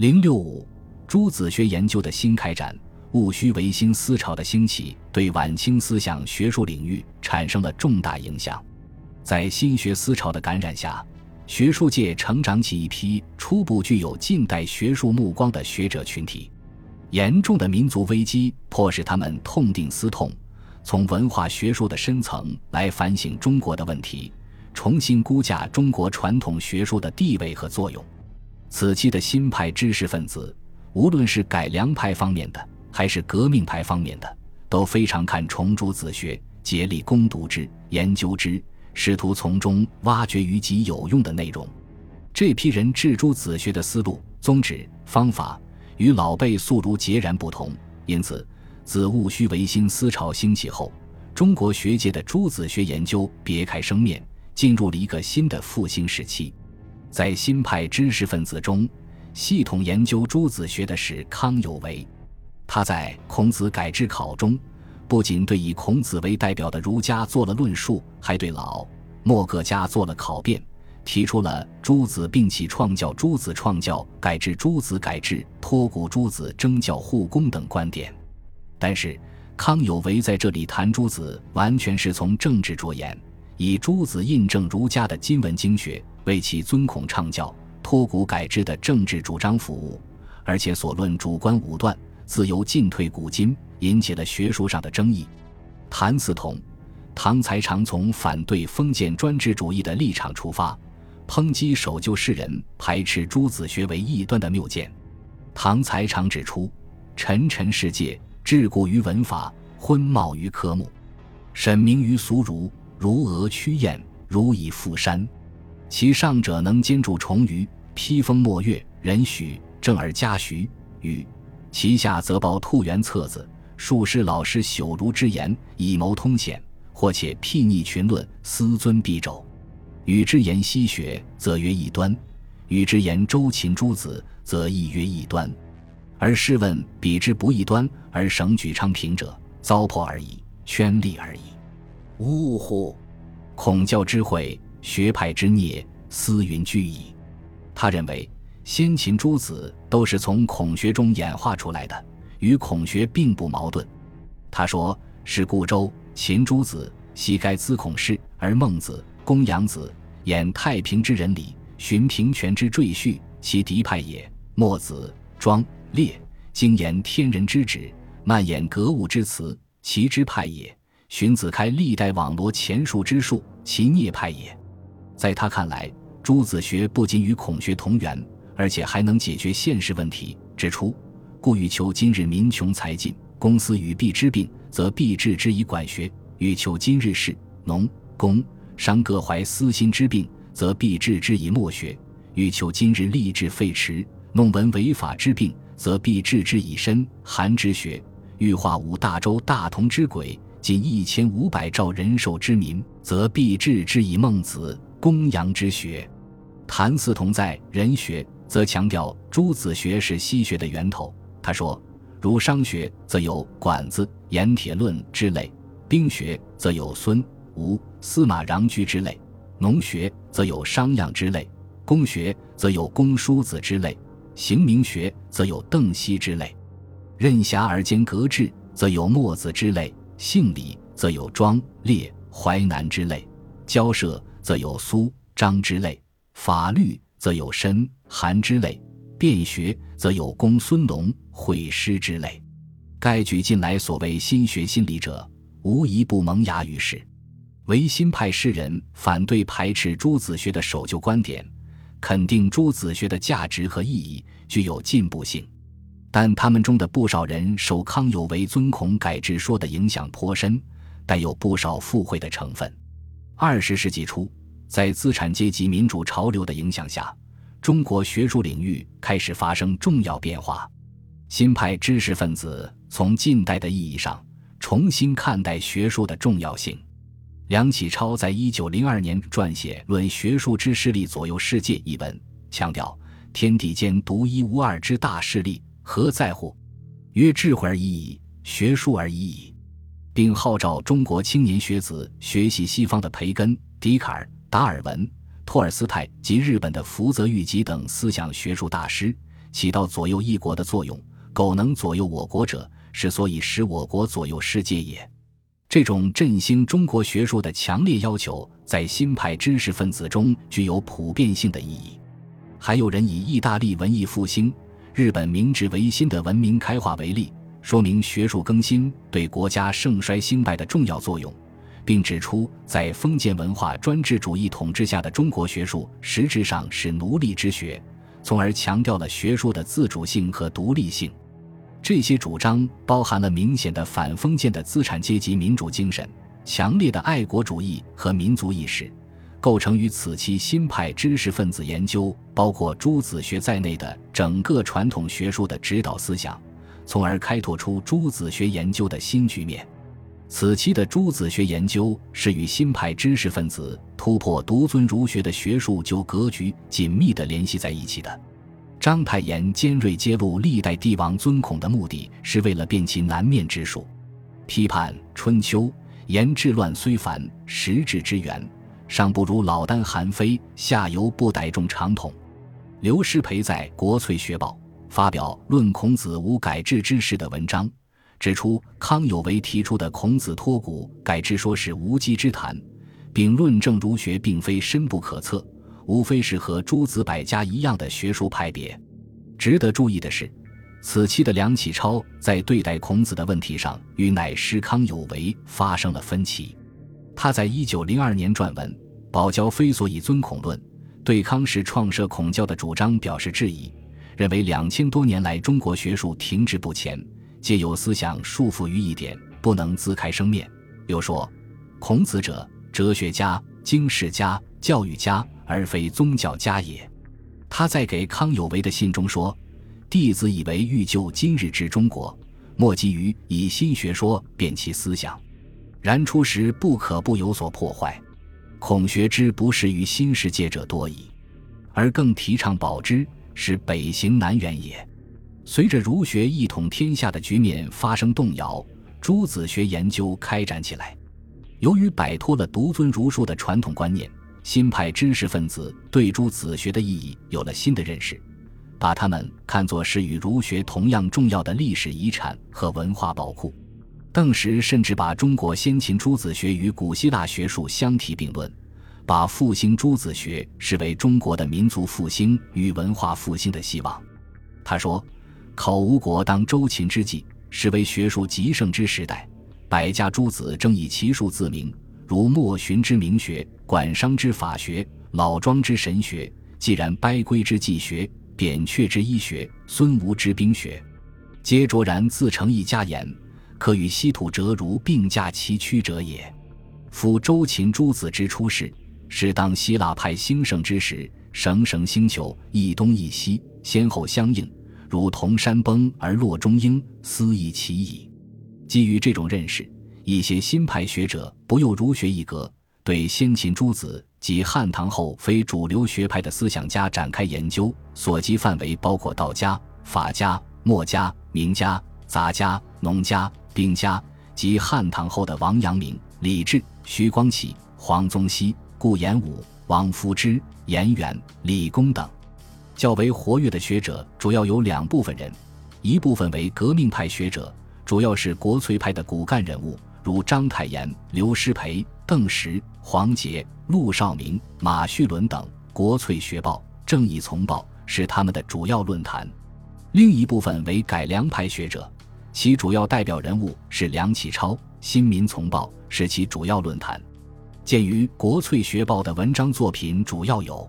零六五，朱子学研究的新开展，戊戌维新思潮的兴起，对晚清思想学术领域产生了重大影响。在新学思潮的感染下，学术界成长起一批初步具有近代学术目光的学者群体。严重的民族危机迫使他们痛定思痛，从文化学术的深层来反省中国的问题，重新估价中国传统学术的地位和作用。此期的新派知识分子，无论是改良派方面的，还是革命派方面的，都非常看重朱子学，竭力攻读之、研究之，试图从中挖掘于己有用的内容。这批人治朱子学的思路、宗旨、方法。与老辈素儒截然不同，因此，自戊戌维新思潮兴起后，中国学界的朱子学研究别开生面，进入了一个新的复兴时期。在新派知识分子中，系统研究朱子学的是康有为。他在《孔子改制考》中，不仅对以孔子为代表的儒家做了论述，还对老墨各家做了考辩。提出了诸子并起创教、诸子创教、改制诸子改制、托古诸子征教护公等观点，但是康有为在这里谈诸子，完全是从政治着眼，以诸子印证儒家的今文经学，为其尊孔倡教、托古改制的政治主张服务，而且所论主观武断，自由进退古今，引起了学术上的争议。谭嗣同、唐才常从反对封建专制主义的立场出发。抨击守旧世人排斥诸子学为异端的谬见，唐才常指出：“沉沉世界，桎梏于文法，昏冒于科目，审明于俗儒，如鹅趋雁，如以覆山。其上者能兼著重于披风墨月，人许正而加徐与；其下则报兔园册子，数师老师朽儒之言，以谋通显，或且睥睨群论，思尊必肘。”与之言西学，则曰异端；与之言周秦诸子，则亦曰异端。而试问彼之不异端而省举昌平者，糟粕而已，圈利而已。呜呼！孔教之讳，学派之孽，思云居矣。他认为先秦诸子都是从孔学中演化出来的，与孔学并不矛盾。他说：“是故周秦诸子，悉该资孔氏，而孟子。”公羊子演太平之人理，循平权之赘婿，其嫡派也。墨子庄烈精言天人之旨，漫演格物之词，其之派也。荀子开历代网罗前述之术，其孽派也。在他看来，朱子学不仅与孔学同源，而且还能解决现实问题。指出，故欲求今日民穷财尽，公私与弊之病，则必治之以管学；欲求今日士农工。商各怀私心之病，则必治之以墨学；欲求今日吏治废弛、弄文违法之病，则必治之以身寒之学；欲化五大洲大同之轨，仅一千五百兆人寿之民，则必治之以孟子公羊之学。谭嗣同在《人学》则强调诸子学是西学的源头。他说：“如商学，则有《管子》《盐铁论》之类；兵学，则有孙。”吴司马穰苴之类，农学则有商鞅之类，工学则有公叔子之类，刑名学则有邓析之类，任侠而兼格致则有墨子之类，性理则有庄烈淮南之类，交涉则有苏张之类，法律则有申韩之类，辩学则有公孙龙惠施之类。盖举近来所谓新学心理者，无一不萌芽于世。维新派诗人反对排斥朱子学的守旧观点，肯定朱子学的价值和意义，具有进步性。但他们中的不少人受康有为尊孔改制说的影响颇深，带有不少附会的成分。二十世纪初，在资产阶级民主潮流的影响下，中国学术领域开始发生重要变化。新派知识分子从近代的意义上重新看待学术的重要性。梁启超在一九零二年撰写《论学术之势力左右世界》一文，强调天地间独一无二之大势力何在乎？曰智慧而已矣，学术而已矣，并号召中国青年学子学习西方的培根、笛卡尔、达尔文、托尔斯泰及日本的福泽谕吉等思想学术大师，起到左右一国的作用。苟能左右我国者，是所以使我国左右世界也。这种振兴中国学术的强烈要求，在新派知识分子中具有普遍性的意义。还有人以意大利文艺复兴、日本明治维新的文明开化为例，说明学术更新对国家盛衰兴败的重要作用，并指出，在封建文化专制主义统治下的中国学术实质上是奴隶之学，从而强调了学术的自主性和独立性。这些主张包含了明显的反封建的资产阶级民主精神、强烈的爱国主义和民族意识，构成于此期新派知识分子研究，包括诸子学在内的整个传统学术的指导思想，从而开拓出诸子学研究的新局面。此期的诸子学研究是与新派知识分子突破独尊儒学的学术旧格局紧密地联系在一起的。章太炎尖锐揭露历代帝王尊孔的目的是为了辨其南面之术，批判《春秋》言治乱虽繁，实质之源尚不如老聃韩非，下游不逮众长统。刘师培在《国粹学报》发表论孔子无改制之事的文章，指出康有为提出的孔子托古改制说是无稽之谈，并论证儒学并非深不可测。无非是和诸子百家一样的学术派别。值得注意的是，此期的梁启超在对待孔子的问题上与乃师康有为发生了分歧。他在一九零二年撰文《保教非所以尊孔论》，对康氏创设孔教的主张表示质疑，认为两千多年来中国学术停滞不前，皆有思想束缚于一点，不能自开生面。又说，孔子者，哲学家、经世家、教育家。而非宗教家也。他在给康有为的信中说：“弟子以为欲救今日之中国，莫急于以新学说变其思想。然初时不可不有所破坏，孔学之不适于新世界者多矣，而更提倡保之，是北行南远也。”随着儒学一统天下的局面发生动摇，诸子学研究开展起来。由于摆脱了独尊儒术的传统观念。新派知识分子对诸子学的意义有了新的认识，把他们看作是与儒学同样重要的历史遗产和文化宝库。邓石甚至把中国先秦诸子学与古希腊学术相提并论，把复兴诸子学视为中国的民族复兴与文化复兴的希望。他说：“考吴国当周秦之际，是为学术极盛之时代，百家诸子争以其数自明。”如莫寻之名学，管商之法学，老庄之神学，既然掰归之纪学，扁鹊之医学，孙吴之兵学，皆卓然自成一家言，可与西土哲儒并驾齐驱者也。夫周秦诸子之出世，是当希腊派兴盛之时，绳绳星球，一东一西，先后相应，如同山崩而落中英，思亦其矣。基于这种认识。一些新派学者不又儒学一格，对先秦诸子及汉唐后非主流学派的思想家展开研究，所及范围包括道家、法家、墨家、名家、杂家、农家、兵家及汉唐后的王阳明、李治、徐光启、黄宗羲、顾炎武、王夫之、颜渊、李公等。较为活跃的学者主要有两部分人，一部分为革命派学者，主要是国粹派的骨干人物。如章太炎、刘师培、邓石、黄杰、陆少明、马叙伦等，《国粹学报》《正义从报》是他们的主要论坛。另一部分为改良派学者，其主要代表人物是梁启超，《新民从报》是其主要论坛。鉴于《国粹学报》的文章作品主要有，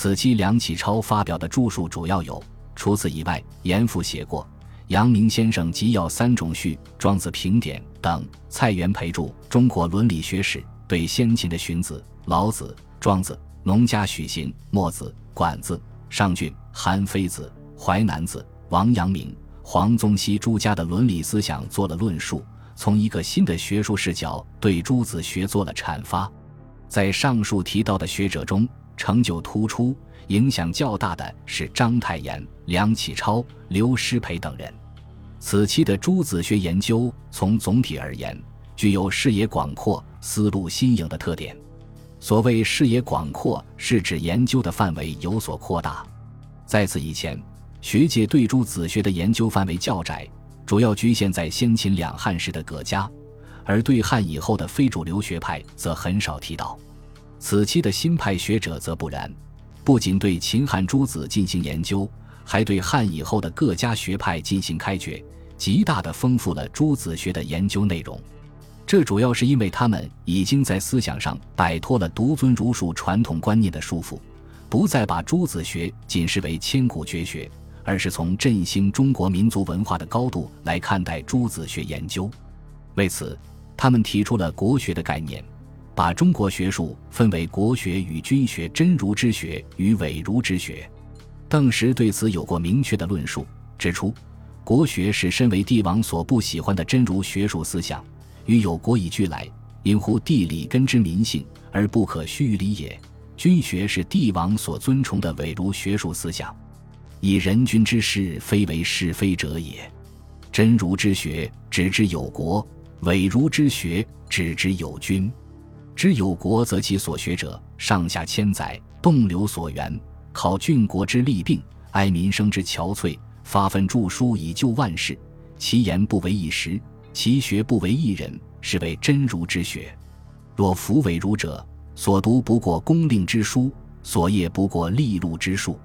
此期梁启超发表的著述主要有，除此以外，严复写过。阳明先生集要三种序，《庄子评点》等。蔡元培著《中国伦理学史》，对先秦的荀子、老子、庄子、农家许行、墨子、管子、尚俊、韩非子、淮南子、王阳明、黄宗羲诸家的伦理思想做了论述，从一个新的学术视角对诸子学做了阐发。在上述提到的学者中，成就突出、影响较大的是章太炎、梁启超、刘师培等人。此期的诸子学研究，从总体而言，具有视野广阔、思路新颖的特点。所谓视野广阔，是指研究的范围有所扩大。在此以前，学界对诸子学的研究范围较窄，主要局限在先秦两汉时的葛家，而对汉以后的非主流学派则很少提到。此期的新派学者则不然，不仅对秦汉诸子进行研究，还对汉以后的各家学派进行开掘，极大地丰富了诸子学的研究内容。这主要是因为他们已经在思想上摆脱了独尊儒术传统观念的束缚，不再把诸子学仅视为千古绝学，而是从振兴中国民族文化的高度来看待诸子学研究。为此，他们提出了国学的概念，把中国学术分为国学与军学、真儒之学与伪儒之学。邓石对此有过明确的论述，指出国学是身为帝王所不喜欢的真儒学术思想。与有国以俱来，因乎地理根之民性而不可虚于理也。君学是帝王所尊崇的伪儒学术思想，以人君之事非为是非者也。真儒之学只知有国，伪儒之学只知有君。知有国，则其所学者上下千载，动流所源，考郡国之利病，哀民生之憔悴，发愤著书以救万世。其言不为一时。其学不为一人，是为真儒之学。若夫伪儒者，所读不过公令之书，所业不过利禄之术。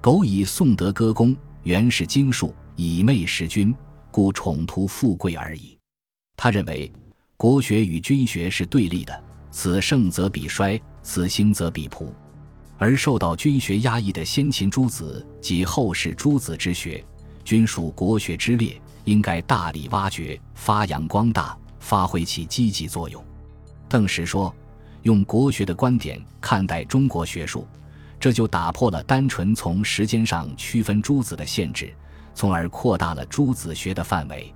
苟以颂德歌功，原是经术，以媚时君，故宠图富贵而已。他认为，国学与军学是对立的，此盛则彼衰，此兴则彼仆。而受到军学压抑的先秦诸子及后世诸子之学，均属国学之列。应该大力挖掘、发扬光大，发挥其积极作用。邓石说：“用国学的观点看待中国学术，这就打破了单纯从时间上区分诸子的限制，从而扩大了诸子学的范围。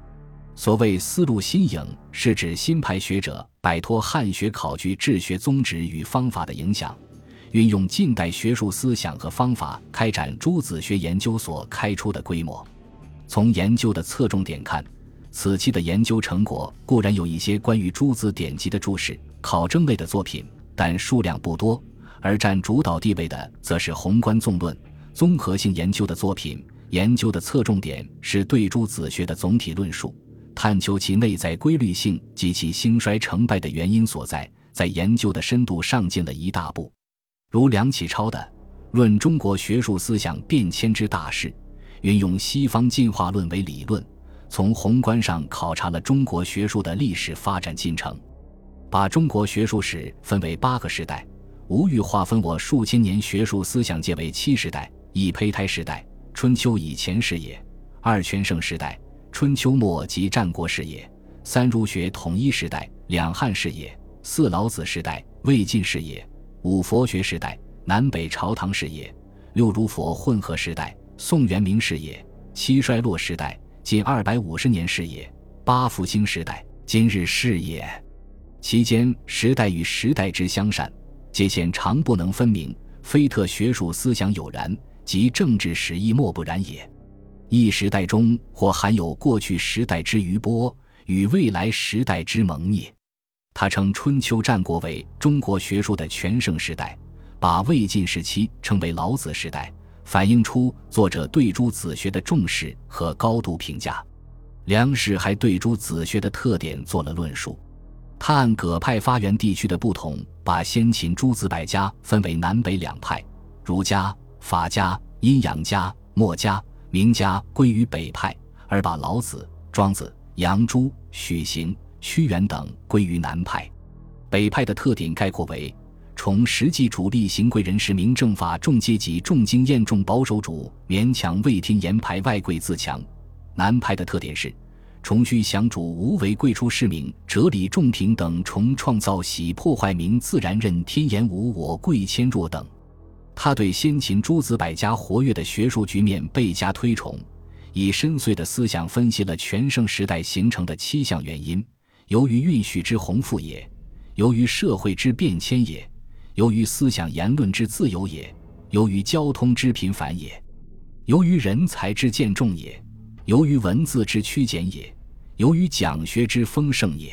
所谓思路新颖，是指新派学者摆脱汉学考据治学宗旨与方法的影响，运用近代学术思想和方法开展诸子学研究所开出的规模。”从研究的侧重点看，此期的研究成果固然有一些关于诸子典籍的注释、考证类的作品，但数量不多；而占主导地位的，则是宏观纵论、综合性研究的作品。研究的侧重点是对诸子学的总体论述，探求其内在规律性及其兴衰成败的原因所在，在研究的深度上进了一大步。如梁启超的《论中国学术思想变迁之大事》。运用西方进化论为理论，从宏观上考察了中国学术的历史发展进程，把中国学术史分为八个时代，无欲划分我数千年学术思想界为七时代：一胚胎时代，春秋以前是也；二全盛时代，春秋末及战国时也；三儒学统一时代，两汉是也；四老子时代，魏晋是也；五佛学时代，南北朝唐是也；六儒佛混合时代。宋元明是也，七衰落时代，近二百五十年是也；八复兴时代，今日是也。其间时代与时代之相善，界限常不能分明，非特学术思想有然，即政治史亦莫不然也。一时代中或含有过去时代之余波，与未来时代之蒙灭。他称春秋战国为中国学术的全盛时代，把魏晋时期称为老子时代。反映出作者对诸子学的重视和高度评价。梁氏还对诸子学的特点做了论述。他按葛派发源地区的不同，把先秦诸子百家分为南北两派：儒家、法家、阴阳家、墨家、名家归于北派，而把老子、庄子、杨朱、许行、屈原等归于南派。北派的特点概括为。从实际主力行贵人士、明正法重阶级、重经验、重保守主，勉强未听言排外贵自强。南派的特点是，重虚降主无为贵出世名，哲理重平等，重创造喜破坏名自然任天言无我贵谦弱等。他对先秦诸子百家活跃的学术局面倍加推崇，以深邃的思想分析了全盛时代形成的七项原因：由于运序之宏富也，由于社会之变迁也。由于思想言论之自由也，由于交通之频繁也，由于人才之渐重也，由于文字之曲简也，由于讲学之丰盛也。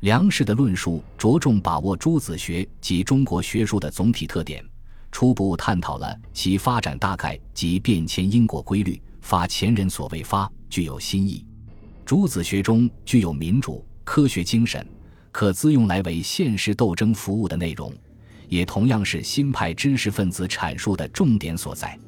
梁氏的论述着重把握诸子学及中国学术的总体特点，初步探讨了其发展大概及变迁因果规律，发前人所未发，具有新意。朱子学中具有民主科学精神，可资用来为现实斗争服务的内容，也同样是新派知识分子阐述的重点所在。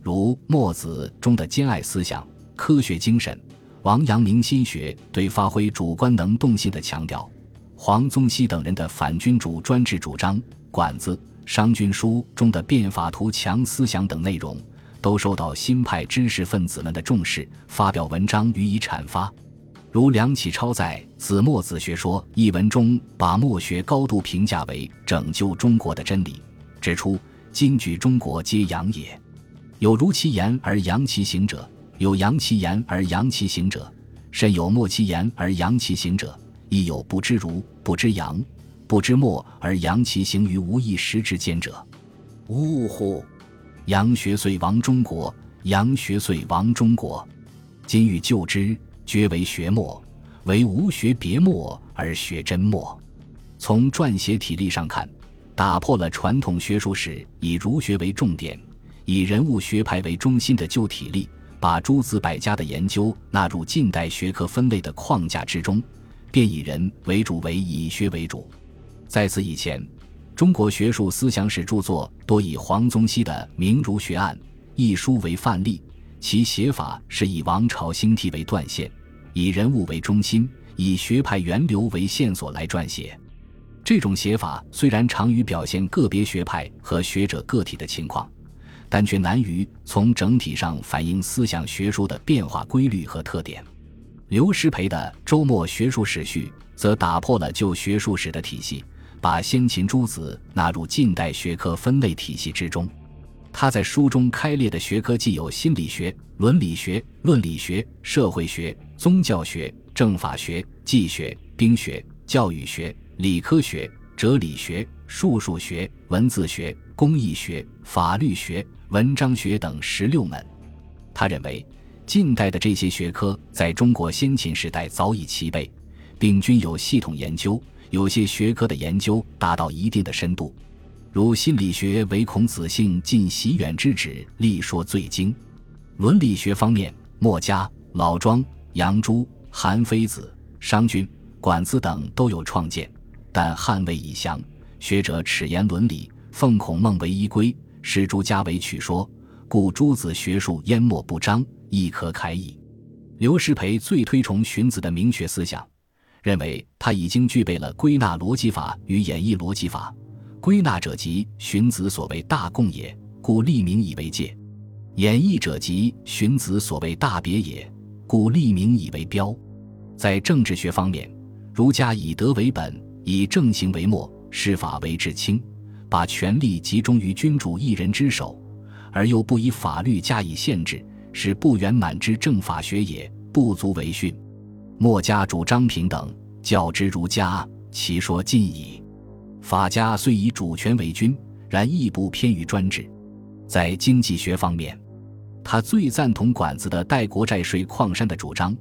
如墨子中的兼爱思想、科学精神，王阳明心学对发挥主观能动性的强调，黄宗羲等人的反君主专制主张，管子、商君书中的变法图强思想等内容。都受到新派知识分子们的重视，发表文章予以阐发。如梁启超在《子墨子学说》一文中，把墨学高度评价为拯救中国的真理，指出：“今举中国皆阳也，有如其言而扬其行者，有扬其言而扬其行者，甚有默其言而扬其行者，亦有不知如、不知扬、不知末而扬其行于无一时之间者。呜呼！”杨学遂亡中国，杨学遂亡中国。今欲救之，绝为学墨，为无学别墨而学真墨。从撰写体例上看，打破了传统学术史以儒学为重点、以人物学派为中心的旧体例，把诸子百家的研究纳入近代学科分类的框架之中，便以人为主为以学为主。在此以前。中国学术思想史著作多以黄宗羲的《明儒学案》一书为范例，其写法是以王朝兴替为断线，以人物为中心，以学派源流为线索来撰写。这种写法虽然常于表现个别学派和学者个体的情况，但却难于从整体上反映思想学术的变化规律和特点。刘师培的《周末学术史序》则打破了旧学术史的体系。把先秦诸子纳入近代学科分类体系之中。他在书中开列的学科既有心理学、伦理学、论理学、社会学、宗教学、政法学、技学、兵学、教育学、理科学、哲理学、数数学、文字学、工艺学、法律学、文章学等十六门。他认为，近代的这些学科在中国先秦时代早已齐备，并均有系统研究。有些学科的研究达到一定的深度，如心理学唯孔子性尽习远之旨，立说最精；伦理学方面，墨家、老庄、杨朱、韩非子、商君、管子等都有创建，但汉魏已降，学者耻言伦理，奉孔孟为依归，视诸家为取说，故诸子学术淹没不彰，亦可慨矣。刘师培最推崇荀子的明学思想。认为他已经具备了归纳逻辑法与演绎逻辑法。归纳者即荀子所谓大共也，故立名以为界；演绎者即荀子所谓大别也，故立名以为标。在政治学方面，儒家以德为本，以正行为末，施法为至轻，把权力集中于君主一人之手，而又不以法律加以限制，是不圆满之政法学也，不足为训。墨家主张平等，较之儒家，其说尽矣。法家虽以主权为君，然亦不偏于专制。在经济学方面，他最赞同管子的代国债税矿山的主张，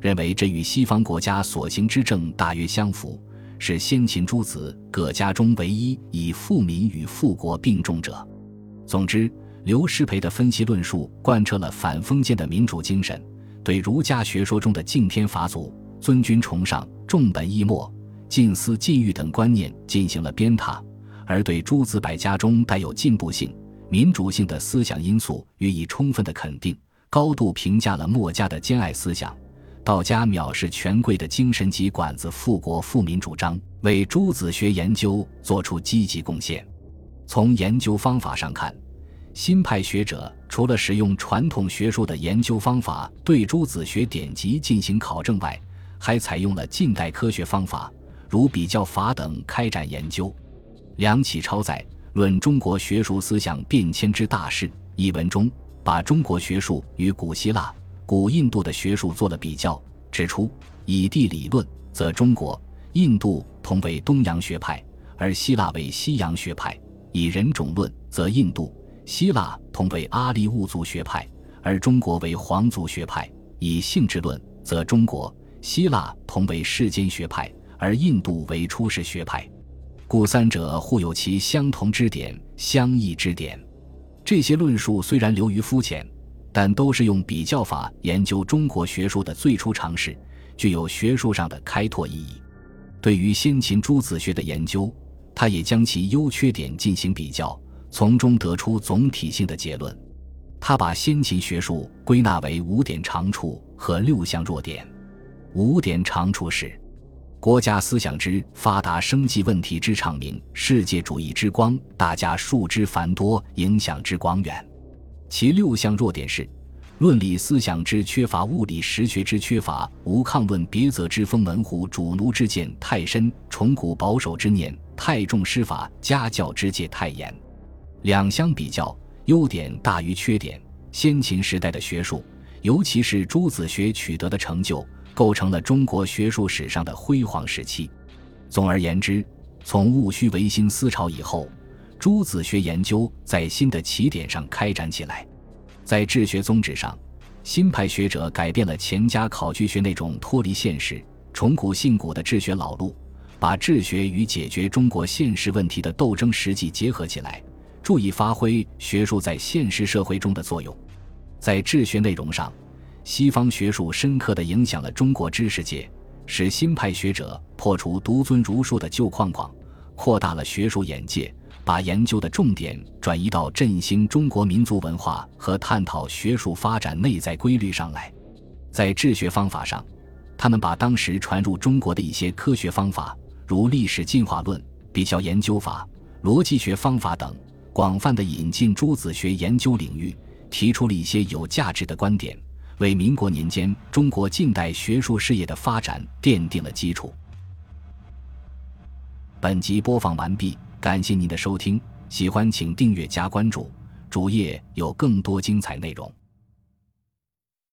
认为这与西方国家所行之政大约相符，是先秦诸子各家中唯一以富民与富国并重者。总之，刘师培的分析论述贯彻了反封建的民主精神。对儒家学说中的敬天法祖、尊君崇上、重本抑末、近思近欲等观念进行了鞭挞，而对诸子百家中带有进步性、民主性的思想因素予以充分的肯定，高度评价了墨家的兼爱思想、道家藐视权贵的精神及管子富国富民主张，为诸子学研究做出积极贡献。从研究方法上看，新派学者除了使用传统学术的研究方法对诸子学典籍进行考证外，还采用了近代科学方法，如比较法等开展研究。梁启超在《论中国学术思想变迁之大事》一文中，把中国学术与古希腊、古印度的学术做了比较，指出：以地理论，则中国、印度同为东洋学派，而希腊为西洋学派；以人种论，则印度。希腊同为阿利物族学派，而中国为皇族学派；以性质论，则中国、希腊同为世间学派，而印度为出世学派。故三者互有其相同之点、相异之点。这些论述虽然流于肤浅，但都是用比较法研究中国学术的最初尝试，具有学术上的开拓意义。对于先秦诸子学的研究，他也将其优缺点进行比较，从中得出总体性的结论。他把先秦学术归纳为五点长处和六项弱点。五点长处是：国家思想之发达，生计问题之畅明，世界主义之光，大家数之繁多，影响之广远。其六项弱点是：论理思想之缺乏，物理实学之缺乏，无抗论别则之风，门户主奴之见太深，崇古保守之念太重，师法家教之戒太严。两相比较。优点大于缺点。先秦时代的学术，尤其是诸子学取得的成就，构成了中国学术史上的辉煌时期。总而言之，从戊戌维新思潮以后，诸子学研究在新的起点上开展起来。在治学宗旨上，新派学者改变了钱家考据学那种脱离现实、崇古信古的治学老路，把治学与解决中国现实问题的斗争实际结合起来。注意发挥学术在现实社会中的作用，在治学内容上，西方学术深刻地影响了中国知识界，使新派学者破除独尊儒术的旧框框，扩大了学术眼界，把研究的重点转移到振兴中国民族文化和探讨学术发展内在规律上来。在治学方法上，他们把当时传入中国的一些科学方法，如历史进化论、比较研究法、逻辑学方法等。广泛的引进诸子学研究领域，提出了一些有价值的观点，为民国年间中国近代学术事业的发展奠定了基础。本集播放完毕，感谢您的收听，喜欢请订阅加关注，主页有更多精彩内容。